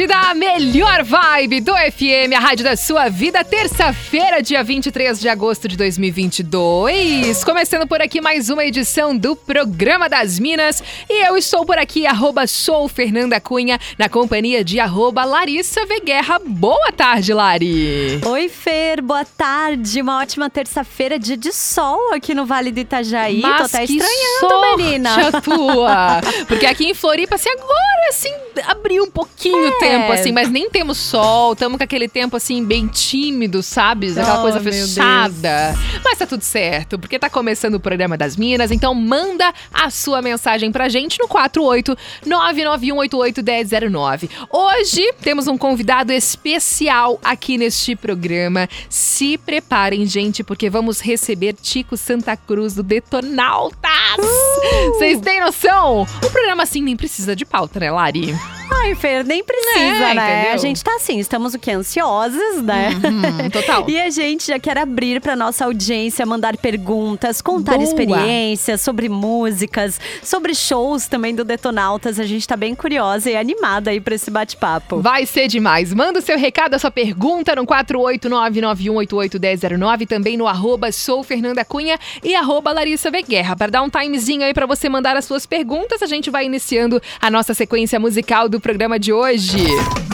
Da melhor vibe do FM, a rádio da sua vida, terça-feira, dia 23 de agosto de 2022. Começando por aqui mais uma edição do Programa das Minas. E eu estou por aqui, arroba sou Fernanda Cunha, na companhia de arroba Larissa Veguerra. Boa tarde, Lari! Oi, Fer, boa tarde. Uma ótima terça-feira, dia de sol aqui no Vale do Itajaí. Mas Tô até estranhando, menina. tua! Porque aqui em Floripa, assim, agora, assim, abriu um pouquinho é tempo, assim, mas nem temos sol, estamos com aquele tempo, assim, bem tímido, sabe? Aquela oh, coisa fechada. Mas tá tudo certo, porque tá começando o programa das Minas, então manda a sua mensagem pra gente no 48 991881009. Hoje temos um convidado especial aqui neste programa. Se preparem, gente, porque vamos receber Tico Santa Cruz do Detonautas. Uh! Vocês uh! têm noção? O programa assim nem precisa de pauta, né, Lari? Ai, Fer, nem precisa, é, né? Entendeu? A gente tá assim, estamos o que? Ansiosos, né? Uhum, total. e a gente já quer abrir pra nossa audiência, mandar perguntas, contar Boa. experiências sobre músicas, sobre shows também do Detonautas. A gente tá bem curiosa e animada aí pra esse bate-papo. Vai ser demais. Manda o seu recado, a sua pergunta no 48991881009, também no arroba sou Fernanda Cunha e arroba Larissa Veguerra. Para dar um timezinho aí pra você mandar as suas perguntas, a gente vai iniciando a nossa sequência musical do programa de hoje.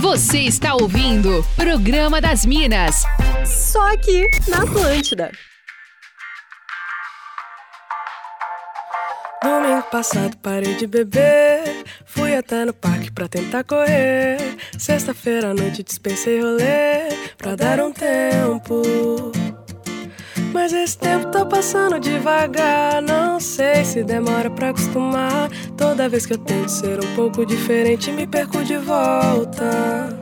Você está ouvindo Programa das Minas. Só aqui na Atlântida. Domingo passado parei de beber. Fui até no parque pra tentar correr. Sexta-feira à noite dispensei rolê pra dar um tempo. Mas esse tempo tá passando devagar. Não sei se demora pra acostumar. Toda vez que eu tento ser um pouco diferente, me perco de volta.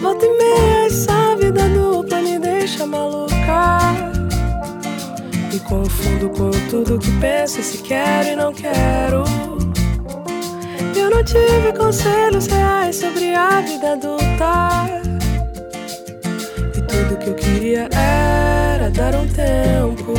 Volta e meia, essa vida dupla me deixa maluca. Me confundo com tudo que penso, se quero e não quero. Eu não tive conselhos reais sobre a vida adulta. Tudo que eu queria era dar um tempo.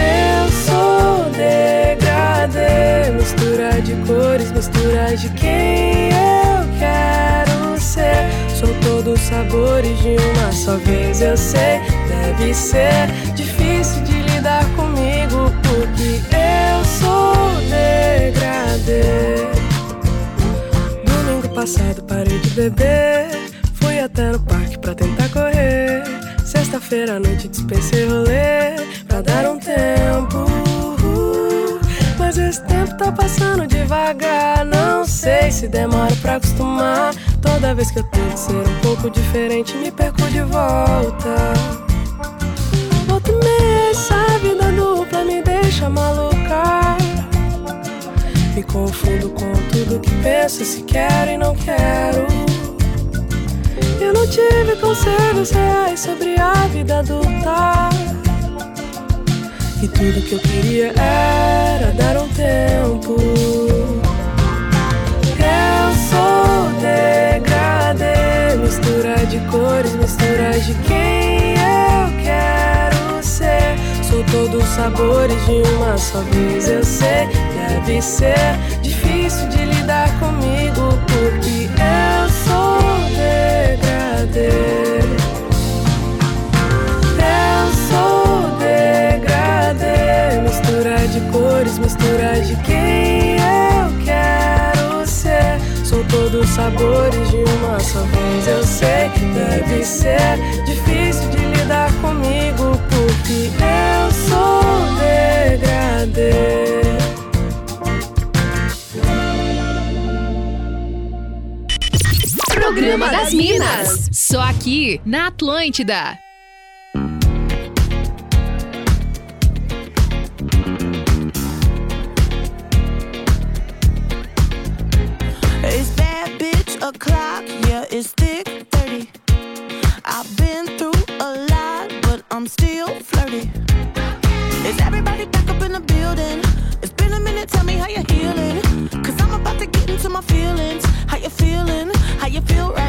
Eu sou degradê, mistura de cores, mistura de quem eu quero ser. Sou todos os sabores de uma só vez, eu sei. Deve ser difícil de lidar comigo, porque eu sou degradê. Domingo passado parei de beber até no parque pra tentar correr. Sexta-feira à noite dispensei rolê pra dar um tempo. Mas esse tempo tá passando devagar. Não sei se demora pra acostumar. Toda vez que eu tento ser um pouco diferente, me perco de volta. E meia, essa vida dupla me deixa maluca. Me confundo com tudo que penso, se quero e não quero. Tive conselhos reais sobre a vida adulta. E tudo que eu queria era dar um tempo. Eu sou degradê, mistura de cores, mistura de quem eu quero ser. Sou todos os sabores de uma só vez, eu sei. Deve ser difícil de lidar comigo, porque eu sou degradê, mistura de cores, mistura de quem eu quero ser. Sou todos os sabores de uma só vez, eu sei. Deve ser difícil de lidar comigo, porque eu sou degradê. Programa das Minas. Só aqui na Atlântida. It's that bitch o'clock, yeah, it's thick 30. I've been through a lot, but I'm still flirty. Is everybody back up in the building? It's been a minute, tell me how you're healing. Cause I'm about to get into my feelings. How you feeling? You feel right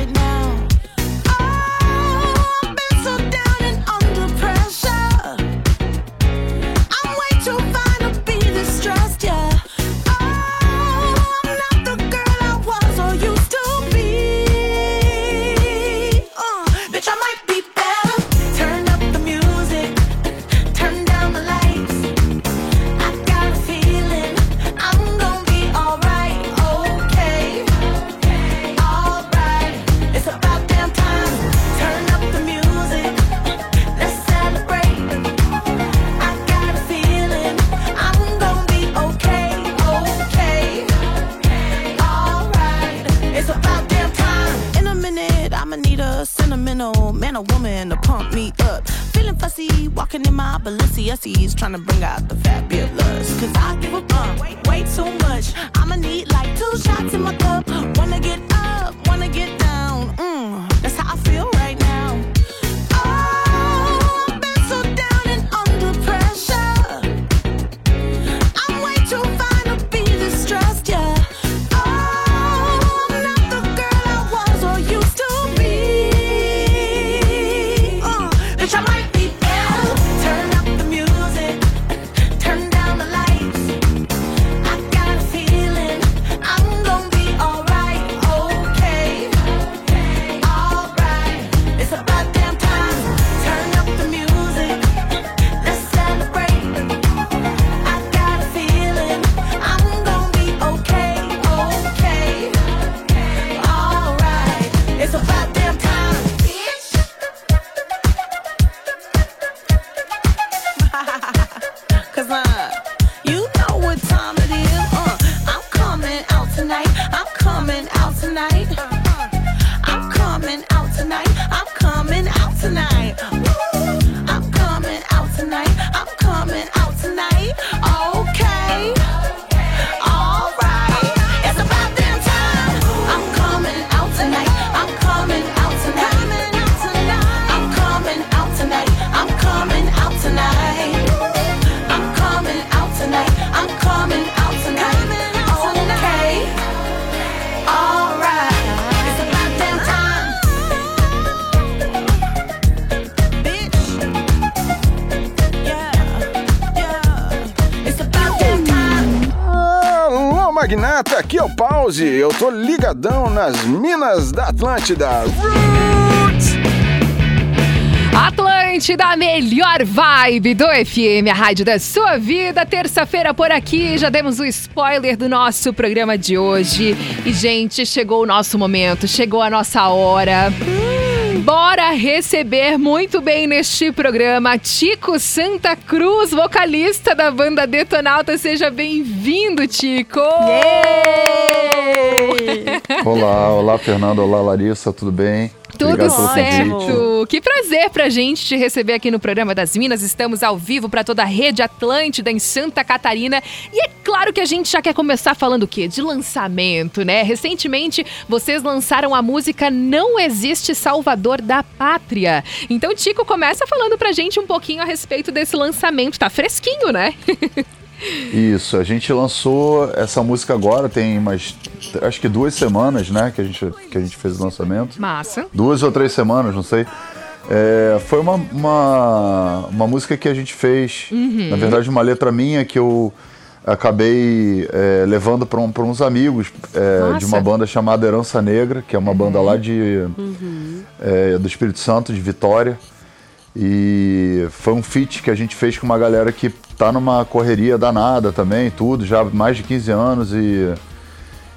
magnata, aqui é o Pause. Eu tô ligadão nas minas da Atlântida. Roots! Atlântida, a melhor vibe do FM, a rádio da sua vida. Terça-feira por aqui, já demos o spoiler do nosso programa de hoje. E, gente, chegou o nosso momento, chegou a nossa hora. Bora receber muito bem neste programa Tico Santa Cruz, vocalista da banda Detonauta. Seja bem-vindo, Tico! Olá, olá Fernando, olá Larissa, tudo bem? Tudo Obrigado certo. Que prazer pra gente te receber aqui no programa das Minas. Estamos ao vivo para toda a rede Atlântida em Santa Catarina. E é claro que a gente já quer começar falando o quê? De lançamento, né? Recentemente vocês lançaram a música Não Existe Salvador da Pátria. Então, Tico, começa falando pra gente um pouquinho a respeito desse lançamento. Tá fresquinho, né? Isso, a gente lançou essa música agora, tem umas, acho que duas semanas, né, que a gente, que a gente fez o lançamento. Massa. Duas ou três semanas, não sei. É, foi uma, uma, uma música que a gente fez, Uhum. na verdade uma letra minha que eu acabei é, levando para um, uns amigos é, de uma banda chamada Herança Negra, que é uma banda lá de, é, do Espírito Santo, de Vitória. E foi um feat que a gente fez com uma galera que tá numa correria danada também, tudo, já há mais de 15 anos e.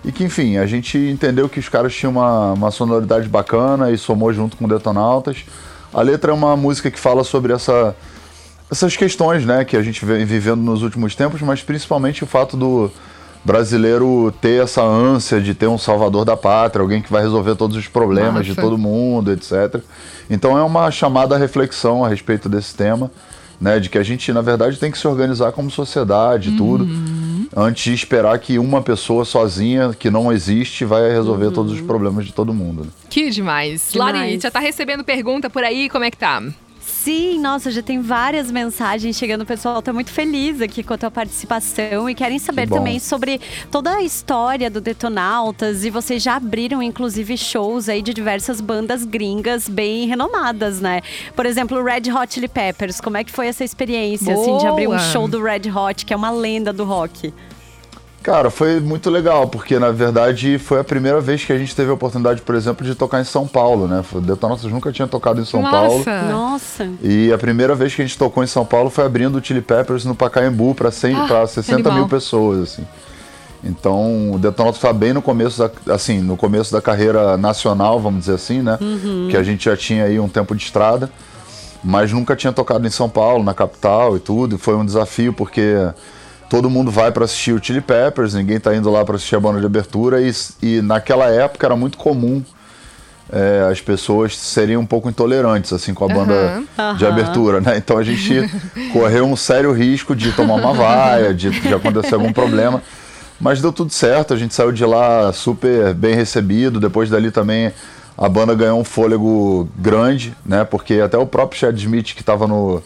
E que, enfim, a gente entendeu que os caras tinham uma, uma sonoridade bacana e somou junto com Detonautas. A letra é uma música que fala sobre essa, essas questões né, que a gente vem vivendo nos últimos tempos, mas principalmente o fato do brasileiro ter essa ânsia de ter um salvador da pátria, alguém que vai resolver todos os problemas de Massa. todo mundo, etc. Então é uma chamada à reflexão a respeito desse tema, né, de que a gente, na verdade, tem que se organizar como sociedade e tudo. antes de esperar que uma pessoa sozinha, que não existe, vai resolver todos os problemas de todo mundo. né? Que demais. Demais. Lari, já tá recebendo pergunta por aí? Como é que tá? Sim, nossa, já tem várias mensagens chegando. O pessoal tá muito feliz aqui com a tua participação e querem saber Que também sobre toda a história do Detonautas. E vocês já abriram, inclusive, shows aí de diversas bandas gringas bem renomadas, né? Por exemplo, o Red Hot Chili Peppers. Como é que foi essa experiência, assim, de abrir um Boa. show do Red Hot, que é uma lenda do rock? Cara, foi muito legal, porque na verdade foi a primeira vez que a gente teve a oportunidade, por exemplo, de tocar em São Paulo, né? O Detonautas nunca tinha tocado em São Paulo. Nossa. Nossa. E a primeira vez que a gente tocou em São Paulo foi abrindo o Chili Peppers no Pacaembu para Ah, para 60 animal. mil pessoas, assim. Então, o Detonautas está bem no começo da, assim, no começo da carreira nacional, vamos dizer assim, né? Que a gente já tinha aí um tempo de estrada, mas nunca tinha tocado em São Paulo, na capital e tudo. E foi um desafio porque todo mundo vai para assistir o Chili Peppers, ninguém tá indo lá para assistir a banda de abertura e, e naquela época era muito comum é, as pessoas serem um pouco intolerantes assim com a banda de Aham. abertura, né? Então a gente correu um sério risco de tomar uma vaia, de, de acontecer algum problema. Mas deu tudo certo, a gente saiu de lá super bem recebido. Depois dali também a banda ganhou um fôlego grande, né? Porque até o próprio Chad Smith, que estava no,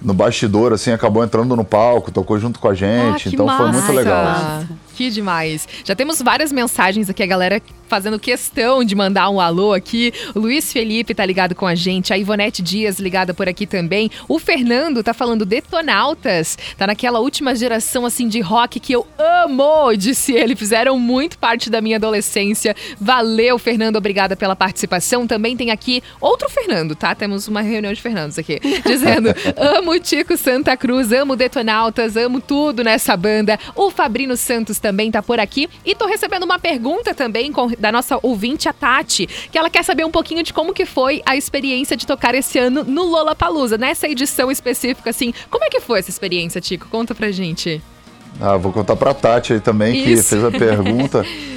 no bastidor, assim, acabou entrando no palco, tocou junto com a gente. Ah, então foi muito massa. legal. Que demais. Já temos várias mensagens aqui, a galera fazendo questão de mandar um alô aqui. O Luiz Felipe tá ligado com a gente, a Ivonete Dias ligada por aqui também. O Fernando tá falando Detonautas. Tá naquela última geração assim de rock que eu amo, disse ele. Fizeram muito parte da minha adolescência. Valeu, Fernando, obrigada pela participação. Também tem aqui outro Fernando, tá? Temos uma reunião de Fernandos aqui, dizendo: "Amo o Tico Santa Cruz, amo Detonautas, amo tudo nessa banda". O Fabrino Santos também tá por aqui e tô recebendo uma pergunta também com- da nossa ouvinte a Tati, que ela quer saber um pouquinho de como que foi a experiência de tocar esse ano no Lollapalooza, nessa edição específica assim. Como é que foi essa experiência, Tico? Conta pra gente. Ah, vou contar pra Tati aí também, que Isso. fez a pergunta.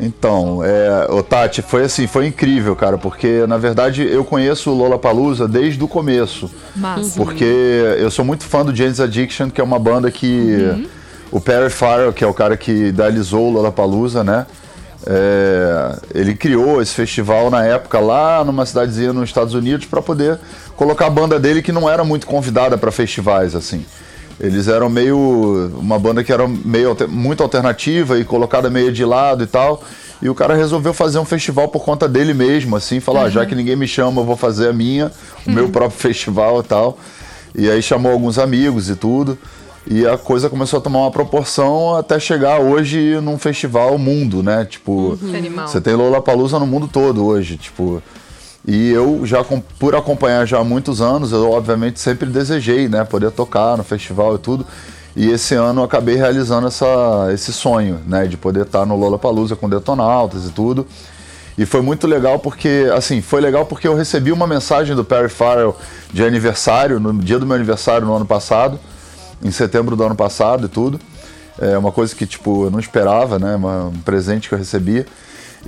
Então, é, ô Tati, foi assim, foi incrível, cara, porque na verdade eu conheço o Lollapalooza desde o começo. Massa. Porque eu sou muito fã do James Addiction, que é uma banda que Uhum. o Perry Farrell, que é o cara que idealizou o Lollapalooza, né? É, ele criou esse festival na época lá numa cidadezinha nos Estados Unidos para poder colocar a banda dele que não era muito convidada para festivais assim. Eles eram meio uma banda que era meio muito alternativa e colocada meio de lado e tal. E o cara resolveu fazer um festival por conta dele mesmo, assim, falar, ah, já que ninguém me chama, eu vou fazer a minha, o meu próprio festival e tal. E aí chamou alguns amigos e tudo. E a coisa começou a tomar uma proporção até chegar hoje num festival mundo, né? Tipo, animal. você tem Lollapalooza no mundo todo hoje, tipo. E eu já por acompanhar já há muitos anos, eu obviamente sempre desejei, né, poder tocar no festival e tudo. E esse ano eu acabei realizando essa, esse sonho, né, de poder estar no Lollapalooza com Detonautas e tudo. E foi muito legal porque, assim, foi legal porque eu recebi uma mensagem do Perry Farrell de aniversário, no dia do meu aniversário no ano passado, em setembro do ano passado e tudo. É uma coisa que, tipo, eu não esperava, né? um presente que eu recebi.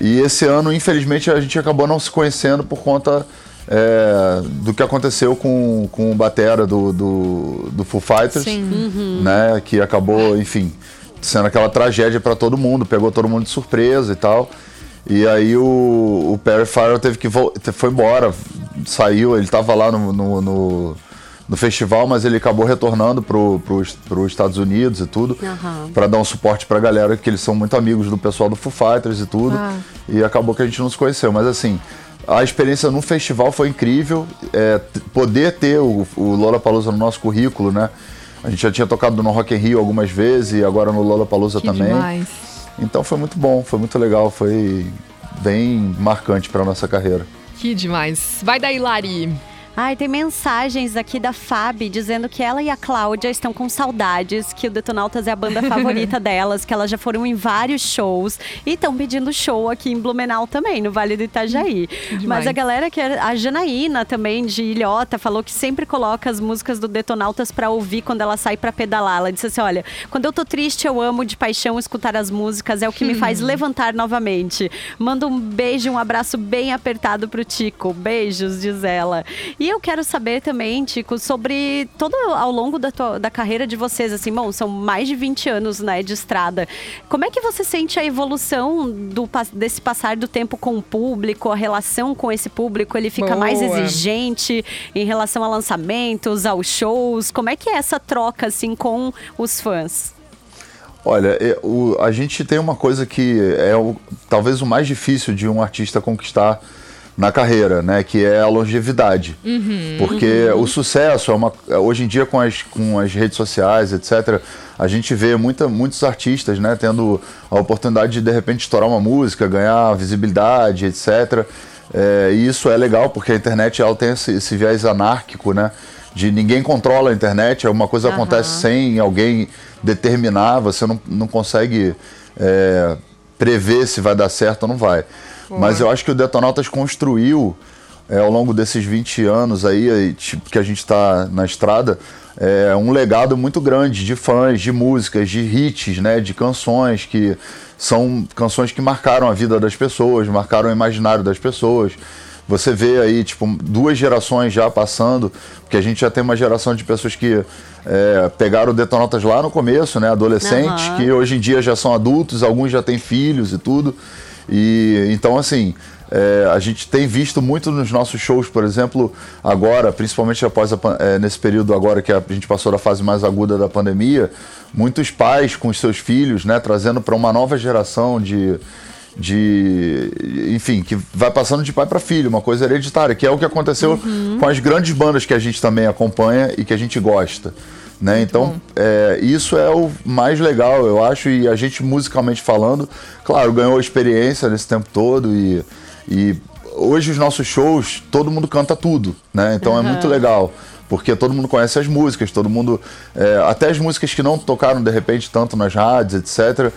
E esse ano, infelizmente, a gente acabou não se conhecendo por conta é, do que aconteceu com, com o Batera do, do, do Foo Fighters, Sim. né? Que acabou, enfim, sendo aquela tragédia para todo mundo, pegou todo mundo de surpresa e tal. E aí o, o Perry Farrell teve que foi embora, saiu, ele estava lá no, no, no, no festival, mas ele acabou retornando para os Estados Unidos e tudo, Aham. para dar um suporte para a galera, que eles são muito amigos do pessoal do Foo Fighters e tudo. Ah. E acabou que a gente não se conheceu, mas assim, a experiência no festival foi incrível. É, poder ter o, o Lollapalooza no nosso currículo, né? A gente já tinha tocado no Rock in Rio algumas vezes e agora no Lollapalooza Que também. demais. Então foi muito bom, foi muito legal, foi bem marcante para nossa carreira. Que demais. Vai daí, Lari. Ai, tem mensagens aqui da Fabi dizendo que ela e a Cláudia estão com saudades, que o Detonautas é a banda favorita delas, que elas já foram em vários shows e estão pedindo show aqui em Blumenau também, no Vale do Itajaí. demais. Mas a galera que é- a Janaína também de Ilhota falou que sempre coloca as músicas do Detonautas pra ouvir quando ela sai pra pedalar. Ela disse assim: "Olha, quando eu tô triste, eu amo de paixão escutar as músicas, é o que me faz levantar novamente". Manda um beijo, um abraço bem apertado pro Tico. Beijos, diz ela. E eu quero saber também, Tico, sobre todo ao longo da, tua, da carreira de vocês, assim, bom, são mais de 20 anos, né, de estrada. Como é que você sente a evolução do, desse passar do tempo com o público, a relação com esse público, ele fica Boa. mais exigente em relação a lançamentos, aos shows? Como é que é essa troca, assim, com os fãs? Olha, é, o, a gente tem uma coisa que é o, talvez o mais difícil de um artista conquistar na carreira, né? Que é a longevidade. Uhum, Porque uhum. o sucesso é uma. Hoje em dia, com as, com as redes sociais, etc., a gente vê muita, muitos artistas né, tendo a oportunidade de de repente estourar uma música, ganhar visibilidade, etc. É, e isso é legal porque a internet ela tem esse, esse viés anárquico, né? De ninguém controla a internet, uma coisa uhum. acontece sem alguém determinar, você não, não consegue é, prever se vai dar certo ou não vai. Mas eu acho que o Detonautas construiu é, ao longo desses 20 anos aí, tipo, que a gente está na estrada, é, um legado muito grande de fãs, de músicas, de hits, né, de canções que são canções que marcaram a vida das pessoas, marcaram o imaginário das pessoas. Você vê aí, tipo, duas gerações já passando, porque a gente já tem uma geração de pessoas que é, pegaram Detonautas lá no começo, né, adolescentes, uhum. que hoje em dia já são adultos, alguns já têm filhos e tudo. E então, assim, é, a gente tem visto muito nos nossos shows, por exemplo, agora, principalmente após a, é, nesse período agora que a gente passou da fase mais aguda da pandemia, muitos pais com os seus filhos, né, trazendo para uma nova geração de, de enfim, que vai passando de pai para filho, uma coisa hereditária, que é o que aconteceu uhum. com as grandes bandas que a gente também acompanha e que a gente gosta. Né? Então, é, isso é o mais legal, eu acho, e a gente musicalmente falando, claro, ganhou experiência nesse tempo todo e, e hoje os nossos shows, todo mundo canta tudo, né? Então uhum. é muito legal porque todo mundo conhece as músicas, todo mundo. É, até as músicas que não tocaram de repente tanto nas rádios, etc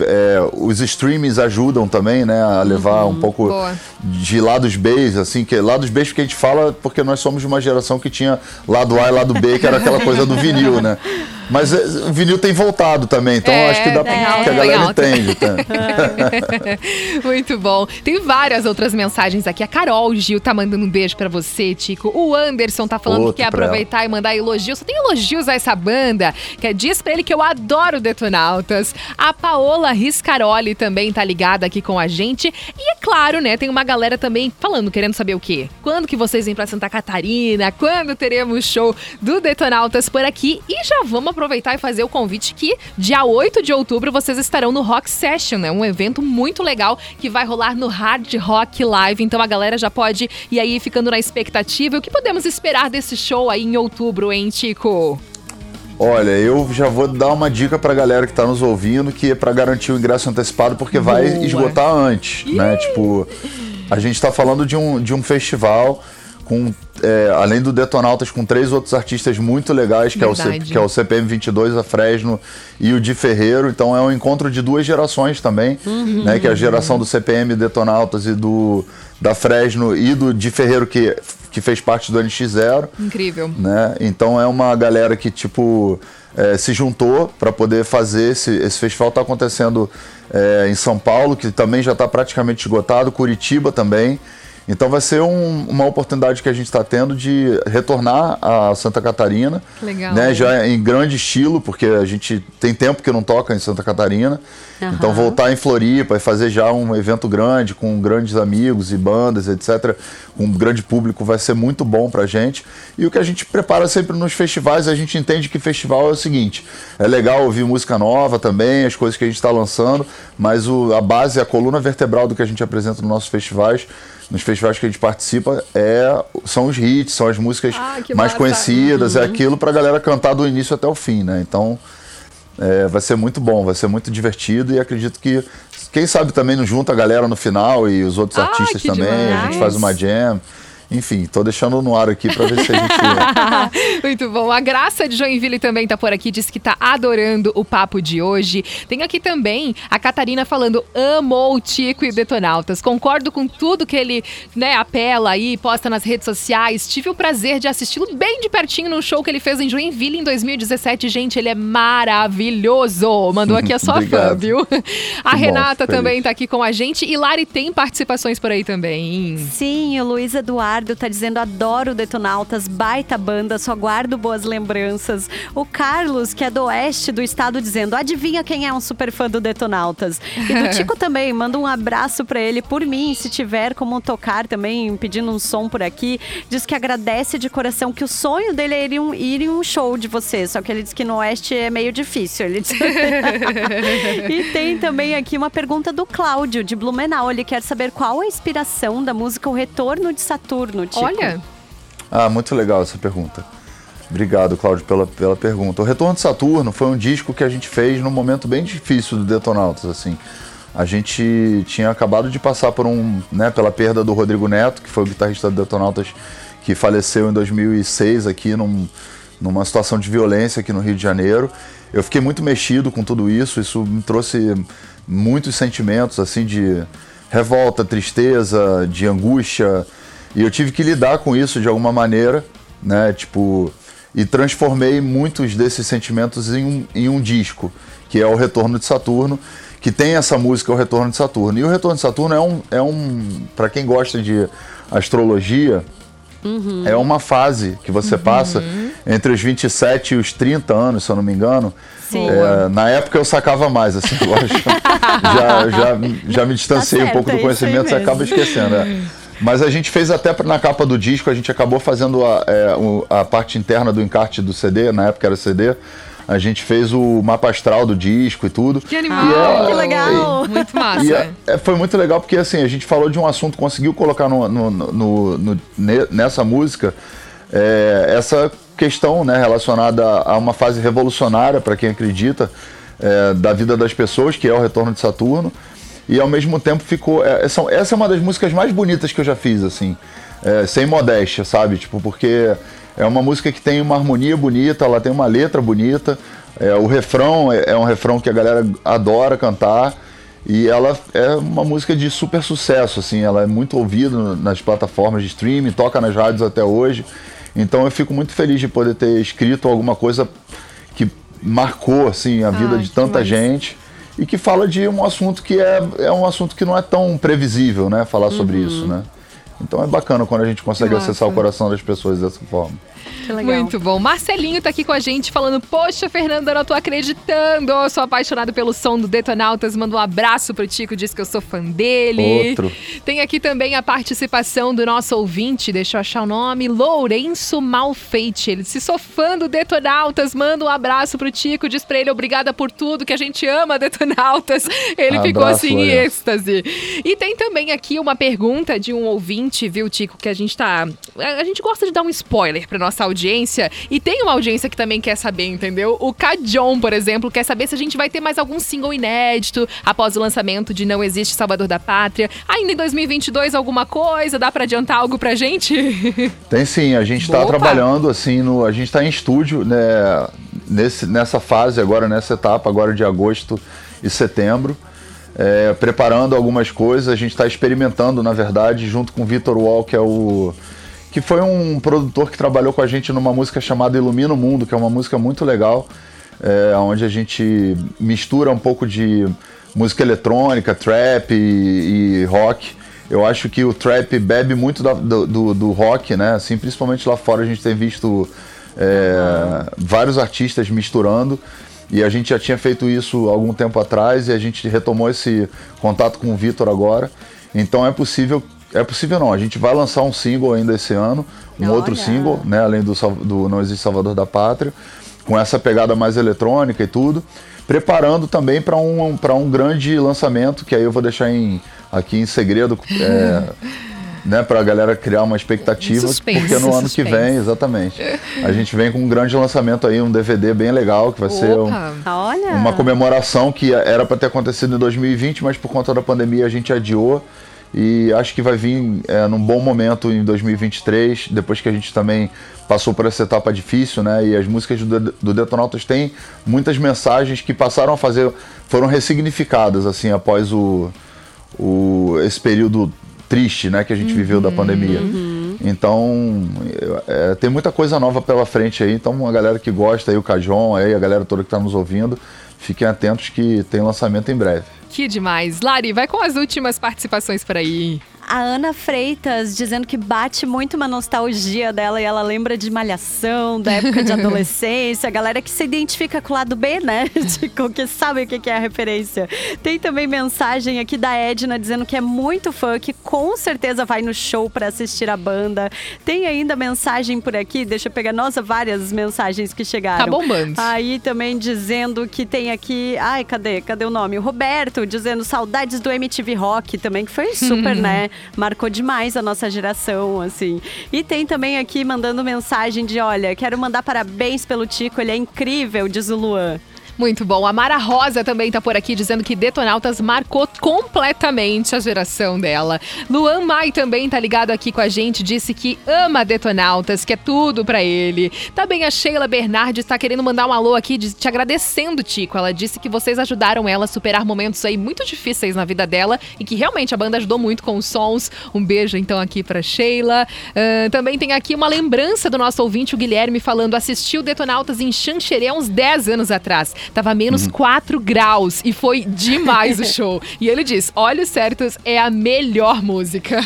é, os streams ajudam também, né, a levar uhum, um pouco boa. de lados B, assim, que lados B que a gente fala porque nós somos de uma geração que tinha lado A e lado B, que era aquela coisa do vinil, né? Mas é, o vinil tem voltado também, então é, acho que dá pra, é, que a galera entende. Tá? Muito bom. Tem várias outras mensagens aqui. A Carol Gil tá mandando um beijo para você, Tico. O Anderson tá falando Outro que quer aproveitar ela. e mandar elogios. Só tem elogios a essa banda. Que diz pra ele que eu adoro Detonautas. A Paola Riscaroli também tá ligada aqui com a gente. E é claro, né, tem uma galera também falando, querendo saber o quê? Quando que vocês vêm pra Santa Catarina? Quando teremos show do Detonautas por aqui? E já vamos aproveitar e fazer o convite que dia 8 de outubro vocês estarão no Rock Session, né? Um evento muito legal que vai rolar no Hard Rock Live. Então a galera já pode ir aí ficando na expectativa. O que podemos esperar desse show aí em outubro, hein, Tico? Olha, eu já vou dar uma dica pra galera que tá nos ouvindo, que é pra garantir o ingresso antecipado, porque Boa. vai esgotar antes, Ih. né? Tipo, a gente tá falando de um, de um festival com é, além do Detonautas, com três outros artistas muito legais, que é, o C, que é o CPM 22, a Fresno e o Di Ferreiro. Então é um encontro de duas gerações também, uhum. né? Que é a geração do CPM Detonautas e do da Fresno e do Di Ferreiro, que, que fez parte do NX0. Incrível. Né? Então é uma galera que, tipo, é, se juntou para poder fazer esse, esse festival. Está acontecendo é, em São Paulo, que também já está praticamente esgotado, Curitiba também. Então vai ser um, uma oportunidade que a gente está tendo de retornar a Santa Catarina. Legal. Né, já em grande estilo, porque a gente tem tempo que não toca em Santa Catarina. Uhum. Então voltar em Floripa e fazer já um evento grande, com grandes amigos e bandas, etc., com um grande público, vai ser muito bom pra gente. E o que a gente prepara sempre nos festivais, a gente entende que festival é o seguinte: é legal ouvir música nova também, as coisas que a gente está lançando, mas o, a base, a coluna vertebral do que a gente apresenta nos nossos festivais nos festivais que a gente participa é, são os hits, são as músicas ah, mais conhecidas, é uhum. é aquilo para a galera cantar do início até o fim, né? Então é, vai ser muito bom, vai ser muito divertido e acredito que quem sabe também não junta a galera no final e os outros ah, artistas também, demais. a gente faz uma jam. Enfim, tô deixando no ar aqui para ver se a gente. Muito bom. A Graça de Joinville também tá por aqui, disse que tá adorando o papo de hoje. Tem aqui também a Catarina falando: amou o Tico e o Detonautas. Concordo com tudo que ele né, apela aí, posta nas redes sociais. Tive o prazer de assisti-lo bem de pertinho no show que ele fez em Joinville em 2017. Gente, ele é maravilhoso. Mandou aqui a sua fã, viu? A que Renata bom, também tá aqui com a gente. E Lari tem participações por aí também. Sim, o Luiz Eduardo Eduardo tá dizendo: adoro Detonautas, baita banda, só guardo boas lembranças. O Carlos, que é do oeste do estado, dizendo: adivinha quem é um super fã do Detonautas? E do Tico também, manda um abraço para ele por mim, se tiver como tocar também, pedindo um som por aqui. Diz que agradece de coração que o sonho dele é ir em um, ir em um show de você, só que ele diz que no oeste é meio difícil. Ele diz... e tem também aqui uma pergunta do Cláudio, de Blumenau. Ele quer saber qual a inspiração da música O Retorno de Saturno, Tico. Olha, Ah, muito legal essa pergunta. Obrigado, Cláudio, pela, pela pergunta. O Retorno de Saturno foi um disco que a gente fez num momento bem difícil do Detonautas, assim. A gente tinha acabado de passar por um, né, pela perda do Rodrigo Neto, que foi o guitarrista do Detonautas, que faleceu em 2006 aqui num, numa situação de violência aqui no Rio de Janeiro. Eu fiquei muito mexido com tudo isso, isso me trouxe muitos sentimentos, assim, de revolta, tristeza, de angústia, e eu tive que lidar com isso de alguma maneira, né? Tipo, e transformei muitos desses sentimentos em um, em um disco, que é o Retorno de Saturno, que tem essa música, o Retorno de Saturno. E o Retorno de Saturno é um, é um para quem gosta de astrologia, é uma fase que você passa entre os 27 e os 30 anos, se eu não me engano. Sim. É, na época eu sacava mais, assim, agora já, já, já me distanciei Tá um pouco certo, do é conhecimento, você mesmo. acaba esquecendo. é. Mas a gente fez até na capa do disco, a gente acabou fazendo a, é, a parte interna do encarte do CD, na época era CD. A gente fez o mapa astral do disco e tudo. que animal. E é- Que legal! Muito massa. e é- é, foi muito legal porque assim, a gente falou de um assunto, conseguiu colocar no, no- no- no- ne- nessa música é, essa questão né, relacionada a uma fase revolucionária, para quem acredita, é, da vida das pessoas, que é o retorno de Saturno. E ao mesmo tempo ficou. é, são- essa é uma das músicas mais bonitas que eu já fiz, assim. é, sem modéstia, sabe? Tipo, porque é uma música que tem uma harmonia bonita, ela tem uma letra bonita. é, o refrão é, é um refrão que a galera adora cantar. E ela é uma música de super sucesso, assim, ela é muito ouvida nas plataformas de streaming, toca nas rádios até hoje. Então eu fico muito feliz de poder ter escrito alguma coisa que marcou assim a vida Ai, de tanta gente e que fala de um assunto que é, é um assunto que não é tão previsível, né, falar sobre isso, né? Então é bacana quando a gente consegue massa. acessar o coração das pessoas dessa forma. Que legal. Muito bom. Marcelinho tá aqui com a gente falando: Poxa, Fernanda, eu não tô acreditando. Eu sou apaixonado pelo som do Detonautas. Manda um abraço pro Tico, diz que eu sou fã dele. Outro. Tem aqui também a participação do nosso ouvinte, deixa eu achar o nome, Lourenço Malfeite. Ele disse: sou fã do Detonautas, manda um abraço pro Tico, diz pra ele obrigada por tudo, que a gente ama Detonautas. Ele ficou Abraço, assim em êxtase. E tem também aqui uma pergunta de um ouvinte, viu, Tico, que a gente tá. A a gente gosta de dar um spoiler pra nossa audiência. E tem uma audiência que também quer saber, entendeu? O Cajon, por exemplo, quer saber se a gente vai ter mais algum single inédito após o lançamento de Não Existe Salvador da Pátria. Ainda em 2022, alguma coisa? Dá pra adiantar algo pra gente? Tem sim, a gente está Opa! trabalhando assim, no, a gente está em estúdio né, nesse, nessa fase agora, nessa etapa agora de agosto e setembro, é, preparando algumas coisas, a gente está experimentando, na verdade, junto com o Vitor Wall, que é o que foi um produtor que trabalhou com a gente numa música chamada Ilumina o Mundo, que é uma música muito legal, é, onde a gente mistura um pouco de música eletrônica, trap e, e rock. Eu acho que o trap bebe muito da- do, do- do rock, né? Assim, principalmente lá fora a gente tem visto é, vários artistas misturando. E a gente já tinha feito isso algum tempo atrás e a gente retomou esse contato com o Vitor agora. Então é possível, é possível não, a gente vai lançar um single ainda esse ano, um Olha. outro single, né, além do, do Não Existe Salvador da Pátria, com essa pegada mais eletrônica e tudo, preparando também para um, pra um grande lançamento, que aí eu vou deixar em, aqui em segredo, é, né, para a galera criar uma expectativa, Suspense, porque no ano que suspense. vem, exatamente, a gente vem com um grande lançamento aí, um DVD bem legal, que vai ser um, Opa! Olha. uma comemoração que era para ter acontecido em 2020, mas por conta da pandemia a gente adiou. E acho que vai vir é, num bom momento em 2023, depois que a gente também passou por essa etapa difícil, né? E as músicas do, do Detonautas têm muitas mensagens que passaram a fazer, foram ressignificadas, assim, após o, o, esse período triste, né? Que a gente viveu da pandemia. Então, é, tem muita coisa nova pela frente aí. Então, a galera que gosta aí, o Cajon, aí, a galera toda que está nos ouvindo, fiquem atentos que tem lançamento em breve. Que demais. Lari, vai com as últimas participações por aí. A Ana Freitas dizendo que bate muito uma nostalgia dela e ela lembra de malhação, da época de adolescência. A galera que se identifica com o lado B, né? Tipo, que sabe o que é a referência. Tem também mensagem aqui da Edna dizendo que é muito fã, que com certeza vai no show para assistir a banda. Tem ainda mensagem por aqui, deixa eu pegar, nossa, várias mensagens que chegaram. Tá bombando. Aí também dizendo que tem aqui, ai, cadê? Cadê o nome? O Roberto dizendo saudades do MTV Rock também, que foi super, né? Marcou demais a nossa geração, assim. E tem também aqui mandando mensagem de: olha, quero mandar parabéns pelo Tico, ele é incrível, diz o Luan. Muito bom. A Mara Rosa também tá por aqui dizendo que Detonautas marcou completamente a geração dela. Luan Mai também tá ligado aqui com a gente, disse que ama Detonautas, que é tudo para ele. Também a Sheila Bernardes está querendo mandar um alô aqui, te agradecendo, Tico. Ela disse que vocês ajudaram ela a superar momentos aí muito difíceis na vida dela e que realmente a banda ajudou muito com os sons. Um beijo então aqui para Sheila. Uh, também tem aqui uma lembrança do nosso ouvinte, o Guilherme, falando: assistiu Detonautas em Xanxerê uns 10 anos atrás. Tava menos uhum. 4 graus e foi demais o show. E ele diz: Olhos Certos é a melhor música.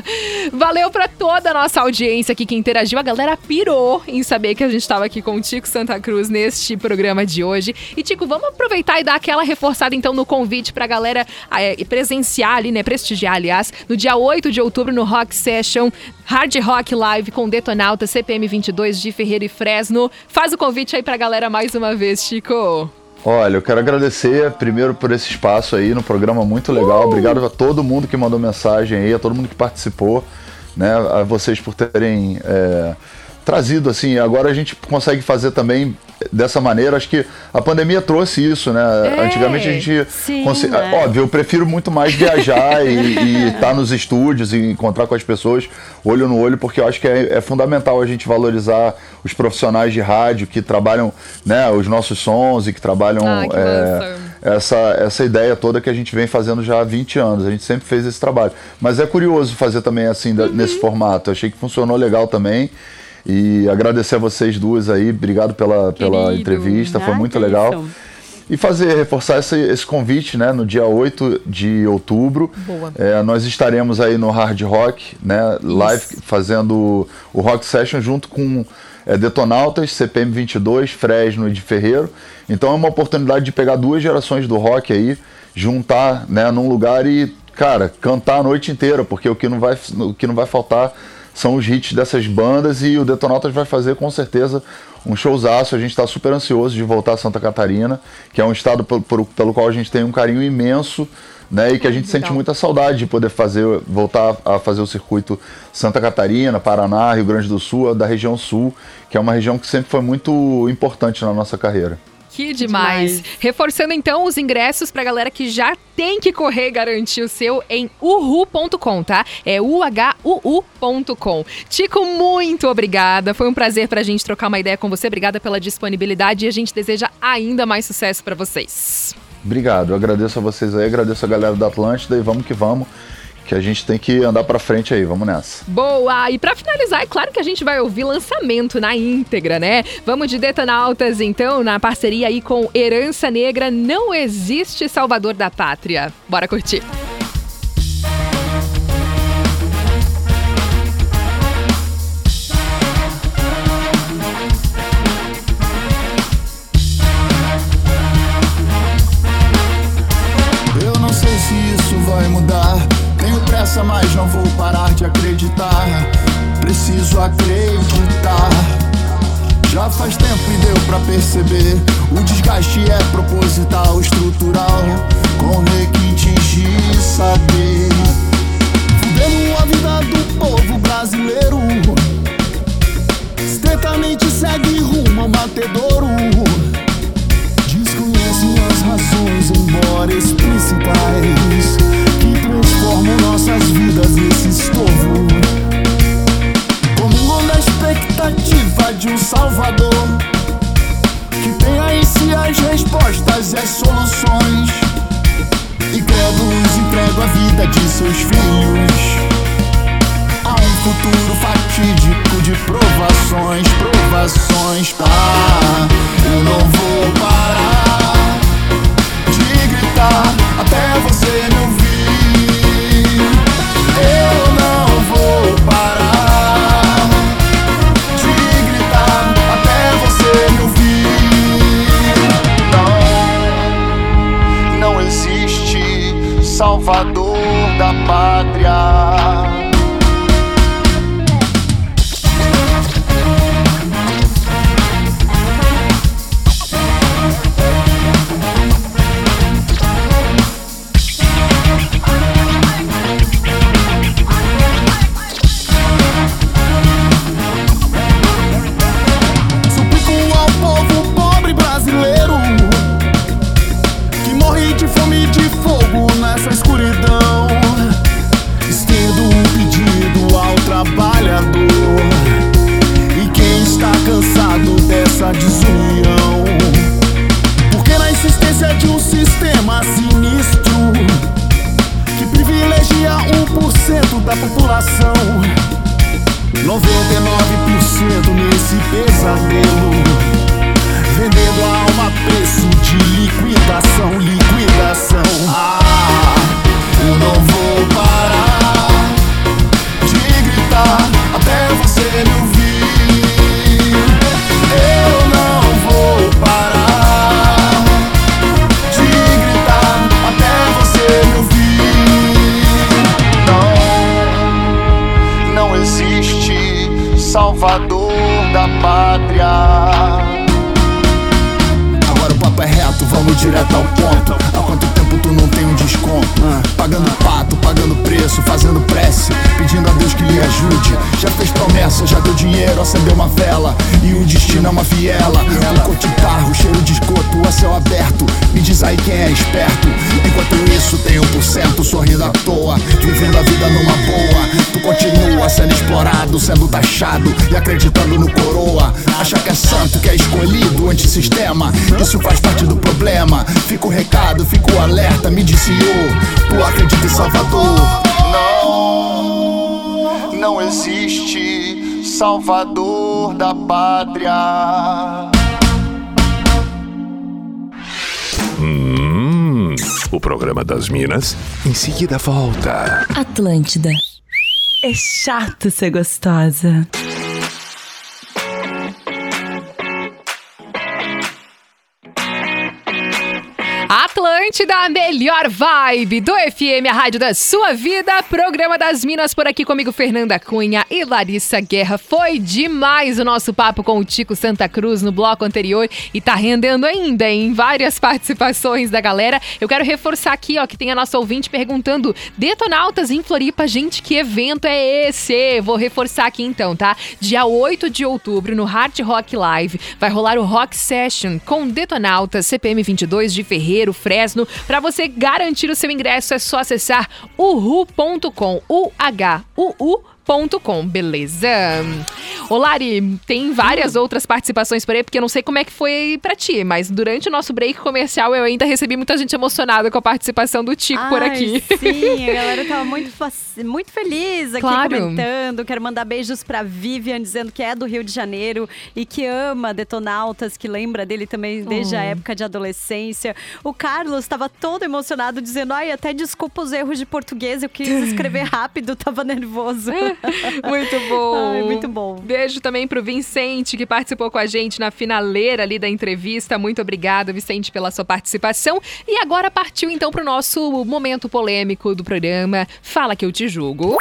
Valeu para toda a nossa audiência aqui que interagiu. A galera pirou em saber que a gente estava aqui com o Tico Santa Cruz neste programa de hoje. E, Tico, vamos aproveitar e dar aquela reforçada então no convite pra galera é, presenciar ali, né? Prestigiar, aliás, no dia 8 de outubro no Rock Session. Hard Rock Live com Detonauta, CPM 22 de Ferreira e Fresno. Faz o convite aí pra galera mais uma vez, Chico. Olha, eu quero agradecer primeiro por esse espaço aí no programa muito legal. Uh! Obrigado a todo mundo que mandou mensagem aí, a todo mundo que participou, né? A vocês por terem é, trazido assim. Agora a gente consegue fazer também dessa maneira. Acho que a pandemia trouxe isso, né? É, Antigamente a gente. Sim, é. Óbvio, eu prefiro muito mais viajar e estar tá nos estúdios e encontrar com as pessoas olho no olho, porque eu acho que é, é, fundamental a gente valorizar os profissionais de rádio que trabalham né, os nossos sons e que trabalham ah, que é, essa, essa ideia toda que a gente vem fazendo já há 20 anos. A gente sempre fez esse trabalho. Mas é curioso fazer também assim, uhum. nesse formato. Eu achei que funcionou legal também. E agradecer a vocês duas aí, obrigado pela, pela entrevista, foi muito legal. Isso. E fazer, reforçar esse, esse, convite, né? No dia 8 de outubro. É, nós estaremos aí no Hard Rock, né? Live, fazendo o Rock Session junto com é, Detonautas, CPM 22, Fresno e de Ferreiro. Então é uma oportunidade de pegar duas gerações do rock aí, juntar né, num lugar e, cara, cantar a noite inteira, porque o que não vai, o que não vai faltar são os hits dessas bandas e o Detonautas vai fazer com certeza um showzaço. A gente está super ansioso de voltar a Santa Catarina, que é um estado pelo, pelo qual a gente tem um carinho imenso. Né, e que a gente Legal. sente muita saudade de poder fazer, voltar a fazer o circuito Santa Catarina, Paraná, Rio Grande do Sul, da região sul, que é uma região que sempre foi muito importante na nossa carreira. Que demais. demais. Reforçando então os ingressos pra galera que já tem que correr e garantir o seu em uhu.com, tá? É uhuu.com. Tico, muito obrigada. Foi um prazer pra gente trocar uma ideia com você. Obrigada pela disponibilidade e a gente deseja ainda mais sucesso para vocês. Obrigado. Eu agradeço a vocês aí, agradeço a galera da Atlântida e vamos que vamos que a gente tem que andar para frente aí, vamos nessa. Boa! E para finalizar, é claro que a gente vai ouvir lançamento na íntegra, né? Vamos de Detonautas então, na parceria aí com Herança Negra, não existe Salvador da Pátria. Bora curtir. 돌아 futuro fatídico de provações, provações, tá? Eu não vou parar de gritar até você me ouvir. Eu não vou parar de gritar até você me ouvir. Não, não existe Salvador da pátria. Preço de liquidação, dinheiro, acendeu uma vela. E o destino é uma viela. Um cote parro, cheiro de esgoto, a céu aberto. Me diz aí quem é esperto. Enquanto isso, tem 1% sorrindo à toa, vivendo a vida numa boa. Tu continua sendo explorado, sendo taxado e acreditando no coroa. Acha que é santo, que é escolhido, antissistema. Isso faz parte do problema. Fica o recado, fica o alerta, me disse eu. Tu acredita em Salvador? Não, não existe Salvador da pátria. Hum, o programa das Minas em seguida volta. Atlântida. É chato ser gostosa. Atlântida, a melhor vibe do FM, a rádio da sua vida. Programa das Minas por aqui comigo, Fernanda Cunha e Larissa Guerra. Foi demais o nosso papo com o Tico Santa Cruz no bloco anterior e tá rendendo ainda em várias participações da galera. Eu quero reforçar aqui, ó, que tem a nossa ouvinte perguntando: Detonautas em Floripa, gente, que evento é esse? Vou reforçar aqui então, tá? Dia 8 de outubro, no Hard Rock Live, vai rolar o Rock Session com Detonautas CPM 22 de Ferreiro, Fresno. Para você garantir o seu ingresso, é só acessar uhu.com, U-H-U-U com, beleza? Ô Lari, tem várias outras participações por aí, porque eu não sei como é que foi pra ti, mas durante o nosso break comercial eu ainda recebi muita gente emocionada com a participação do Tico por Ai, aqui. Sim, a galera tava muito, muito feliz aqui Claro. comentando. Quero mandar beijos pra Vivian, dizendo que é do Rio de Janeiro e que ama Detonautas, que lembra dele também desde a Oh. época de adolescência. O Carlos estava todo emocionado, dizendo: Ai, até desculpa os erros de português, eu quis escrever rápido, tava nervoso. Muito bom. Ai, muito bom. Beijo também pro Vicente, que participou com a gente na finaleira ali da entrevista. Muito obrigada, Vicente, pela sua participação. E agora partiu então pro nosso momento polêmico do programa. Fala que eu te julgo.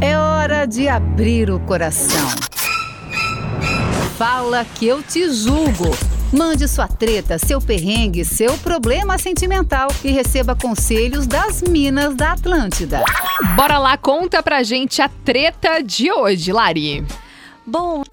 É hora de abrir o coração. Fala que eu te julgo. Mande sua treta, seu perrengue, seu problema sentimental e receba conselhos das Minas da Atlântida. Bora lá, conta pra gente a treta de hoje, Lari. Bom,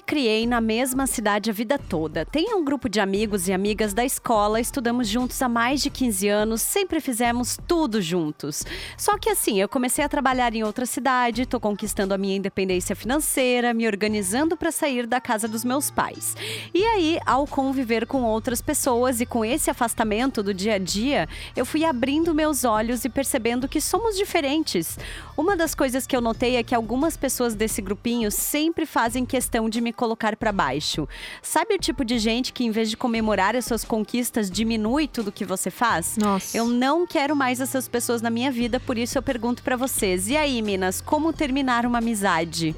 criei na mesma cidade a vida toda. Tenho um grupo de amigos e amigas da escola, estudamos juntos há mais de 15 anos, sempre fizemos tudo juntos. Só que assim, eu comecei a trabalhar em outra cidade, tô conquistando a minha independência financeira, me organizando para sair da casa dos meus pais. E aí, ao conviver com outras pessoas e com esse afastamento do dia a dia, eu fui abrindo meus olhos e percebendo que somos diferentes. Uma das coisas que eu notei é que algumas pessoas desse grupinho sempre fazem questão de me me colocar pra baixo. Sabe o tipo de gente que, em vez de comemorar as suas conquistas, diminui tudo que você faz? Nossa. Eu não quero mais essas pessoas na minha vida, por isso eu pergunto pra vocês. E aí, Minas, como terminar uma amizade?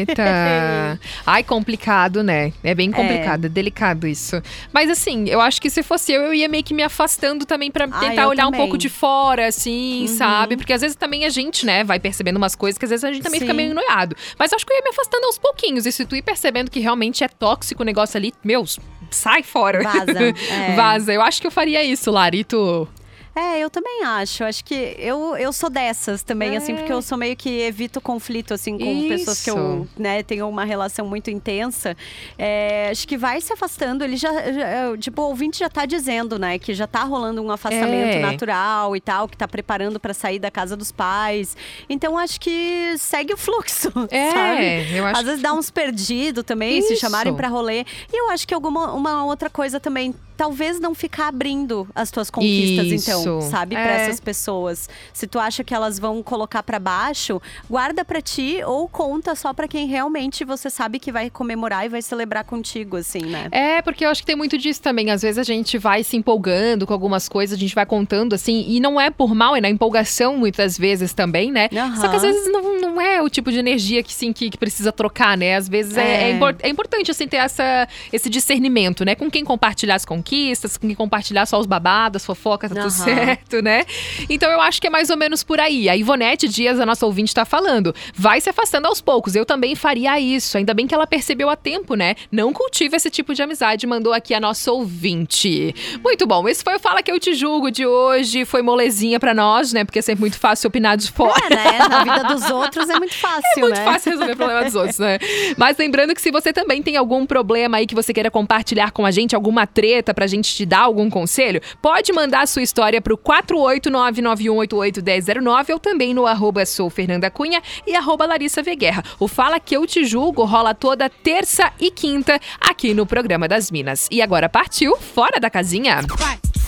Eita! Ai, complicado, né? É bem complicado, é. delicado isso. Mas assim, eu acho que se fosse eu, eu ia meio que me afastando também pra Ah, tentar eu olhar um também. pouco de fora, assim, Uhum. sabe? Porque às vezes também a gente, né, vai percebendo umas coisas que às vezes a gente também fica Sim. meio noiado. Mas acho que eu ia me afastando aos pouquinhos. E se tu ir percebendo que realmente é tóxico o negócio ali, meu, sai fora. Vaza, é. Vaza. Eu acho que eu faria isso, Larito. É, eu também acho. Acho que eu, eu sou dessas também, É. assim, porque eu sou meio que evito conflito, assim, com pessoas que eu, Isso. né, tenho uma relação muito intensa. É, acho que vai se afastando. Ele já, já- tipo, o ouvinte já tá dizendo, né, que já tá rolando um afastamento É. natural e tal, que tá preparando pra sair da casa dos pais. Então, acho que segue o fluxo, É, sabe? eu acho Às vezes dá uns perdidos também, se Isso. chamarem pra rolê. E eu acho que alguma uma outra coisa também, talvez não ficar abrindo as tuas conquistas, então, Isso. sabe? Pra É. essas pessoas. Se tu acha que elas vão colocar pra baixo, guarda pra ti ou conta só pra quem realmente você sabe que vai comemorar e vai celebrar contigo, assim, né? É, porque eu acho que tem muito disso também. Às vezes a gente vai se empolgando com algumas coisas, a gente vai contando assim, e não é por mal, é na empolgação muitas vezes também, né? Só que às vezes não, não é o tipo de energia que sim, que, que precisa trocar, né? Às vezes é, É. é impor- é importante, assim, ter essa, esse discernimento, né? Com quem compartilhar as conquistas, com quem compartilhar só os babados, fofocas, tá tudo Aham. certo, né? Então eu acho que é mais ou menos por aí. A Ivonete Dias, a nossa ouvinte, tá falando. Vai se afastando aos poucos. Eu também faria isso. Ainda bem que ela percebeu a tempo, né? Não cultiva esse tipo de amizade, mandou aqui a nossa ouvinte. Muito bom. Esse foi o Fala Que Eu Te Julgo de hoje. Foi molezinha pra nós, né? Porque é sempre muito fácil opinar de fora. É, né? Na vida dos outros é muito fácil, É muito né? fácil resolver o problema dos outros, né? Mas lembrando que se você também tem algum problema aí que você queira compartilhar com a gente, alguma treta pra gente te dar algum conselho, pode mandar a sua história pro 48991881009 ou também no arroba sou Fernanda Cunha e arroba Larissa V. Guerra. O Fala Que Eu Te Julgo rola toda terça e quinta aqui no Programa das Minas. E agora partiu Fora da Casinha.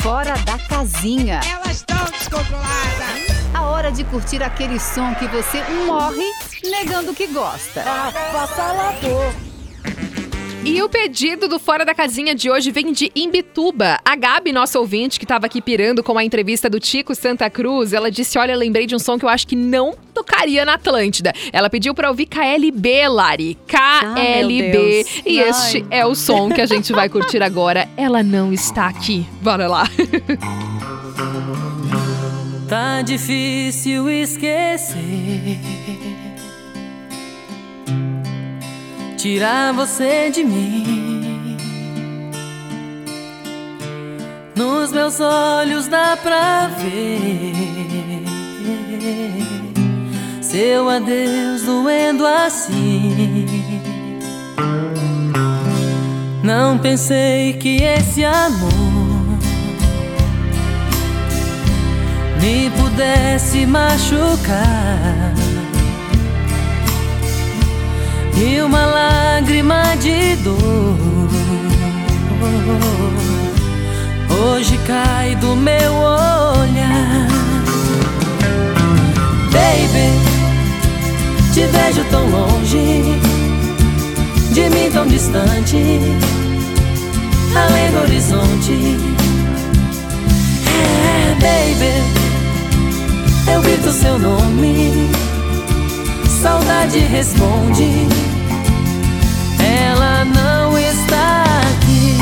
Fora da casinha. Elas estão descontroladas. A hora de curtir aquele som que você morre negando que gosta. E o pedido do Fora da Casinha de hoje vem de Imbituba. A Gabi, nossa ouvinte, que estava aqui pirando com a entrevista do Tico Santa Cruz, ela disse: Olha, lembrei de um som que eu acho que não tocaria na Atlântida. Ela pediu pra ouvir KLB, Lari. KLB. Deus. e este é o som que a gente vai curtir agora. Ela não está aqui. Bora lá. Tá difícil esquecer. Tirar você de mim. Nos meus olhos dá pra ver. Seu adeus doendo assim. Não pensei que esse amor me pudesse machucar. E uma lágrima de dor hoje cai do meu olhar. Baby, te vejo tão longe, de mim tão distante, além do horizonte. É, baby, eu grito seu nome, saudade responde. Ela não está aqui.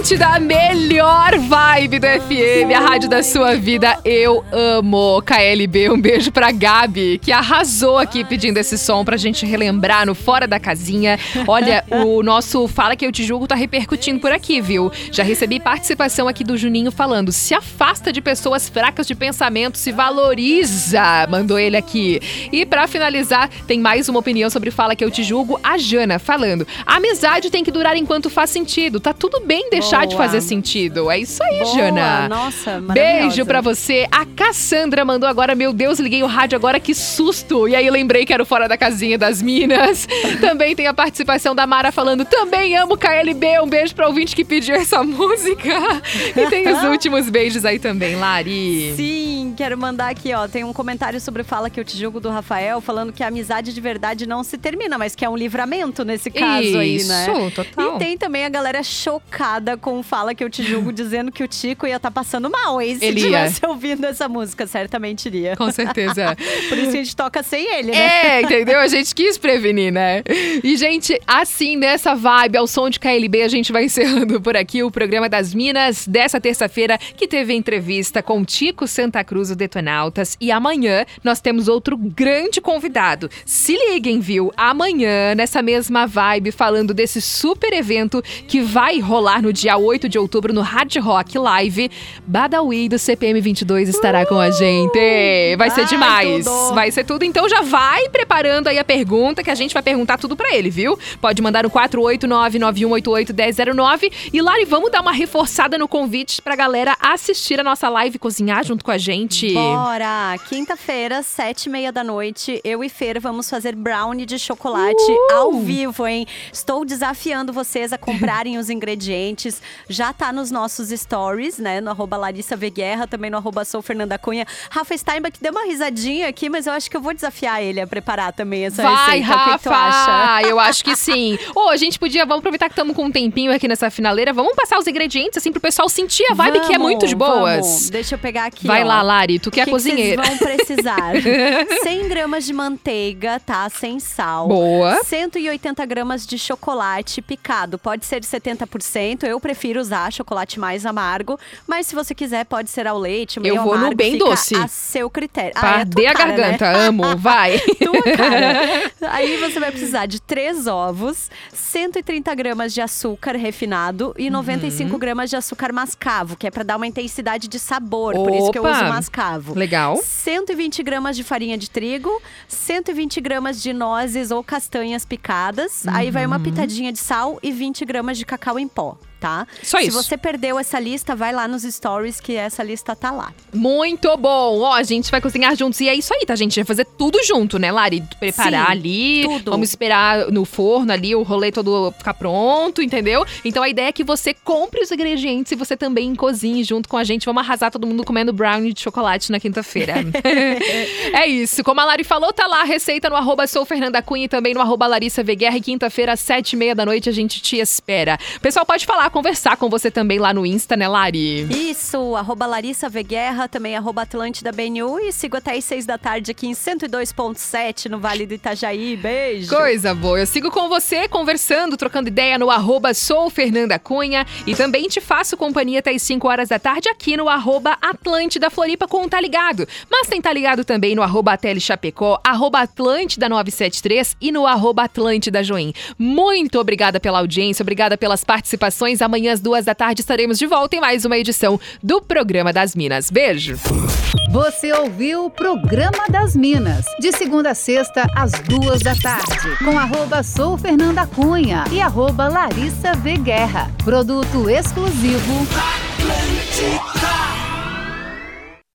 Atlântida, a melhor vibe do FM, a rádio da sua vida. Eu amo KLB. Um beijo pra Gabi, que arrasou aqui pedindo esse som pra gente relembrar no Fora da Casinha. Olha, o nosso Fala Que Eu Te Julgo tá repercutindo por aqui, viu? Já recebi participação aqui do Juninho falando: se afasta de pessoas fracas de pensamento, se valoriza. Mandou ele aqui. E pra finalizar, tem mais uma opinião sobre Fala Que Eu Te Julgo. A Jana falando: a amizade tem que durar enquanto faz sentido. Tá tudo bem deixar de Boa. fazer sentido. É isso aí, Boa, Jana. Nossa. Beijo pra você. A Cassandra mandou agora, meu Deus, liguei o rádio agora, que susto. E aí lembrei que era o Fora da Casinha das Minas. também tem a participação da Mara falando, também amo KLB. Um beijo pra ouvinte que pediu essa música. E tem os últimos beijos aí também, Lari. Sim, quero mandar aqui, ó. Tem um comentário sobre Fala que eu te julgo do Rafael, falando que a amizade de verdade não se termina, mas que é um livramento nesse caso Isso, aí, né? total. E tem também a galera chocada com Fala que eu te julgo, dizendo que o Tico ia estar passando mal, hein? Se Ele ia. tivesse ouvindo essa música, certamente iria. Com certeza. Por isso a gente toca sem ele, né? É, entendeu? A gente quis prevenir, né? E, gente, assim, nessa vibe, ao som de KLB, a gente vai encerrando por aqui o programa das Minas dessa terça-feira, que teve entrevista com Tico Santa Cruz, o Detonautas. E amanhã nós temos outro grande convidado. Se liguem, viu? Amanhã, nessa mesma vibe, falando desse super evento que vai rolar no dia 8 de outubro no Hard Rock Live, Badawi do CPM 22 estará com a gente. Vai ser Ai, demais. tudo. Vai ser tudo. Então já vai preparando aí a pergunta que a gente vai perguntar tudo pra ele, viu? Pode mandar no 489-9188-1009. E Lari, vamos dar uma reforçada no convite pra galera assistir a nossa live cozinhar junto com a gente. Bora! Quinta-feira, sete e meia da noite, eu e Fer vamos fazer brownie de chocolate Uh! ao vivo, hein? Estou desafiando vocês a comprarem os ingredientes. Já tá nos nossos stories, né? No arroba Larissa Veguerra, também no arroba Sou Fernanda Cunha. Rafa Steinbach deu uma risadinha aqui, mas eu acho que eu vou desafiar ele a preparar também essa Vai, receita. O que, tu acha? Rafa! Eu acho que sim. Ô, a gente podia, vamos aproveitar que estamos com um tempinho aqui nessa finaleira, vamos passar os ingredientes, assim, pro pessoal sentir a vibe que é Vamos, muito de boas. vamos. Deixa eu pegar aqui, Vai ó. lá, Lari, tu que é a que cozinheira. Que vocês vão precisar 100 gramas de manteiga, tá? Sem sal. Boa. 180 gramas de chocolate picado. Pode ser 70%. Eu prefiro usar chocolate mais amargo. Mas se você quiser, pode ser ao leite, meio Eu vou no amargo, bem fica doce. a seu critério. Pra Ah, é a cara, garganta, né? amo, vai. tua cara. Aí você vai precisar de três ovos, 130 gramas de açúcar refinado e 95 Uhum. gramas de açúcar mascavo, que é pra dar uma intensidade de sabor. Por isso que eu Opa. uso mascavo. Legal. 120 gramas de farinha de trigo, 120 gramas de nozes ou castanhas picadas. Aí vai uma Uhum. pitadinha de sal e 20 gramas de cacau em pó. Tá? Só Se isso. você perdeu essa lista, vai lá nos stories que essa lista tá lá. Muito bom! Ó, a gente vai cozinhar juntos. E é isso aí, tá, gente? Vai fazer tudo junto, né, Lari? Preparar Sim, ali. tudo. Vamos esperar no forno ali, o rolê todo ficar pronto, entendeu? Então a ideia é que você compre os ingredientes e você também cozinhe junto com a gente. Vamos arrasar todo mundo comendo brownie de chocolate na quinta-feira. é isso. Como a Lari falou, tá lá a receita no arroba sou Fernanda Cunha e também no arroba Larissa Veguerra. E quinta-feira, às sete e meia da noite, a gente te espera. Pessoal pode falar, conversar com você também lá no Insta, né, Lari? Isso, arroba Larissa Veguerra, também arroba Atlântida BNU e sigo até às seis da tarde aqui em 102.7 no Vale do Itajaí. Beijo! Coisa boa. Eu sigo com você, conversando, trocando ideia no arroba sou Fernanda Cunha. E também te faço companhia até as 5 horas da tarde aqui no arroba Atlântida Floripa com o Tá Ligado. Mas tem Tá Ligado também no arroba Tele Chapecó, arroba Atlântida 973 e no arroba Atlântida Join. Muito obrigada pela audiência, obrigada pelas participações. Amanhã às duas da tarde estaremos de volta em mais uma edição do Programa das Minas. Beijo! Você ouviu o Programa das Minas, de segunda a sexta, às duas da tarde, com arroba Sou Fernanda Cunha e arroba Larissa V. Guerra. Produto exclusivo. Atlântica.